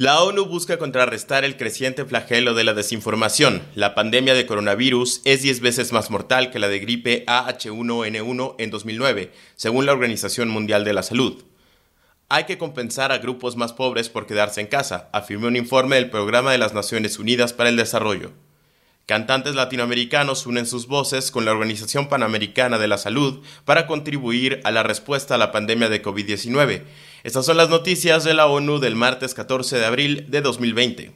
La ONU busca contrarrestar el creciente flagelo de la desinformación. La pandemia de coronavirus es 10 veces más mortal que la de gripe AH1N1 en 2009, según la Organización Mundial de la Salud. Hay que compensar a grupos más pobres por quedarse en casa, afirmó un informe del Programa de las Naciones Unidas para el Desarrollo. Cantantes latinoamericanos unen sus voces con la Organización Panamericana de la Salud para contribuir a la respuesta a la pandemia de COVID-19. Estas son las noticias de la ONU del martes 14 de abril de 2020.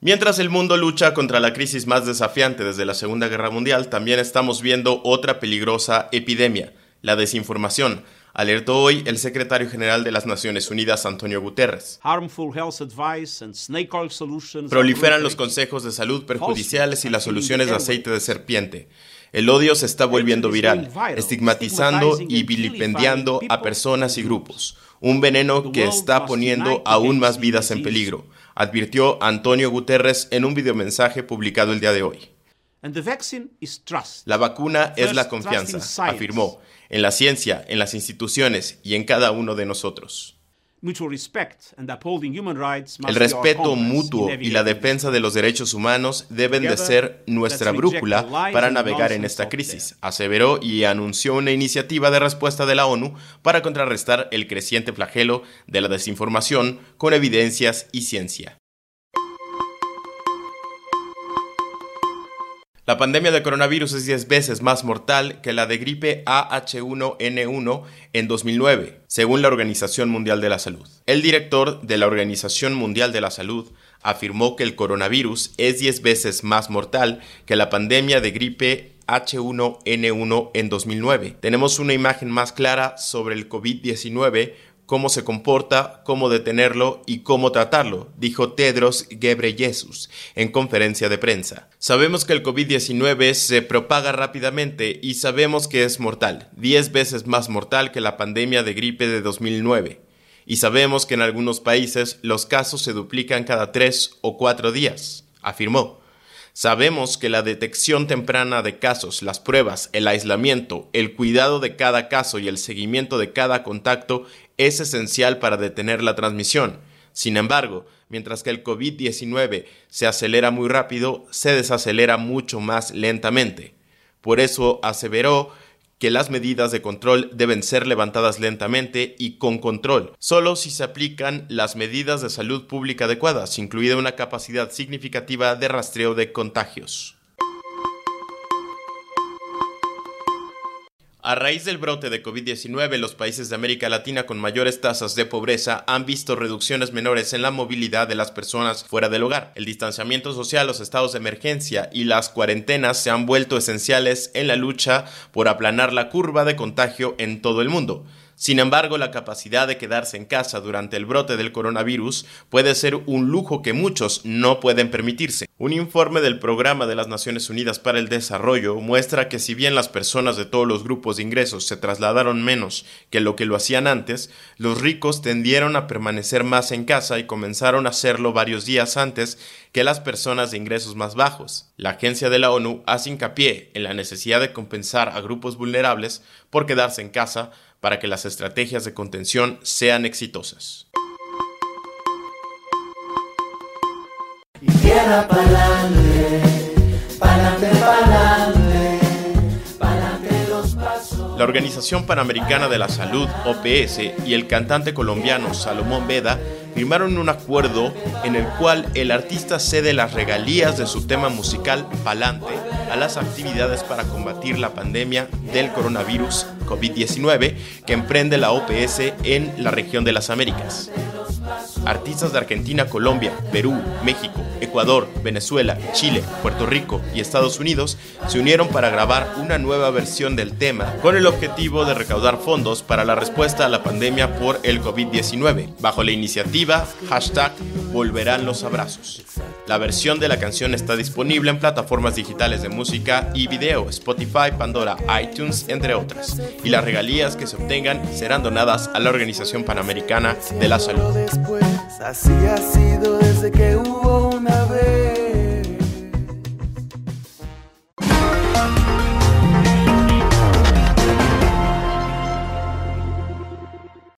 Mientras el mundo lucha contra la crisis más desafiante desde la Segunda Guerra Mundial, también estamos viendo otra peligrosa epidemia, la desinformación alertó hoy el secretario general de las Naciones Unidas, Antonio Guterres. Proliferan los consejos de salud perjudiciales y las soluciones de aceite de serpiente. El odio se está volviendo viral, estigmatizando y vilipendiando a personas y grupos, un veneno que está poniendo aún más vidas en peligro, advirtió Antonio Guterres en un videomensaje publicado el día de hoy. La vacuna es la confianza, afirmó, en la ciencia, en las instituciones y en cada uno de nosotros. El respeto mutuo y la defensa de los derechos humanos deben de ser nuestra brújula para navegar en esta crisis, aseveró y anunció una iniciativa de respuesta de la ONU para contrarrestar el creciente flagelo de la desinformación con evidencias y ciencia. La pandemia de coronavirus es 10 veces más mortal que la de gripe AH1N1 en 2009, según la Organización Mundial de la Salud. El director de la Organización Mundial de la Salud afirmó que el coronavirus es 10 veces más mortal que la pandemia de gripe H1N1 en 2009. Tenemos una imagen más clara sobre el COVID-19 cómo se comporta, cómo detenerlo y cómo tratarlo, dijo Tedros Ghebreyesus en conferencia de prensa. Sabemos que el COVID-19 se propaga rápidamente y sabemos que es mortal, 10 veces más mortal que la pandemia de gripe de 2009. Y sabemos que en algunos países los casos se duplican cada 3 o 4 días, afirmó. Sabemos que la detección temprana de casos, las pruebas, el aislamiento, el cuidado de cada caso y el seguimiento de cada contacto es esencial para detener la transmisión. Sin embargo, mientras que el COVID-19 se acelera muy rápido, se desacelera mucho más lentamente. Por eso aseveró que las medidas de control deben ser levantadas lentamente y con control, solo si se aplican las medidas de salud pública adecuadas, incluida una capacidad significativa de rastreo de contagios. A raíz del brote de COVID-19, los países de América Latina con mayores tasas de pobreza han visto reducciones menores en la movilidad de las personas fuera del hogar. El distanciamiento social, los estados de emergencia y las cuarentenas se han vuelto esenciales en la lucha por aplanar la curva de contagio en todo el mundo. Sin embargo, la capacidad de quedarse en casa durante el brote del coronavirus puede ser un lujo que muchos no pueden permitirse. Un informe del Programa de las Naciones Unidas para el Desarrollo muestra que si bien las personas de todos los grupos de ingresos se trasladaron menos que lo que lo hacían antes, los ricos tendieron a permanecer más en casa y comenzaron a hacerlo varios días antes que las personas de ingresos más bajos. La agencia de la ONU hace hincapié en la necesidad de compensar a grupos vulnerables por quedarse en casa para que las estrategias de contención sean exitosas. La Organización Panamericana de la Salud, OPS, y el cantante colombiano Salomón Veda firmaron un acuerdo en el cual el artista cede las regalías de su tema musical Palante a las actividades para combatir la pandemia del coronavirus COVID-19 que emprende la OPS en la región de las Américas. Artistas de Argentina, Colombia, Perú, México, Ecuador, Venezuela, Chile, Puerto Rico y Estados Unidos se unieron para grabar una nueva versión del tema con el objetivo de recaudar fondos para la respuesta a la pandemia por el COVID-19, bajo la iniciativa hashtag Volverán los Abrazos. La versión de la canción está disponible en plataformas digitales de música y video, Spotify, Pandora, iTunes, entre otras, y las regalías que se obtengan serán donadas a la Organización Panamericana de la Salud.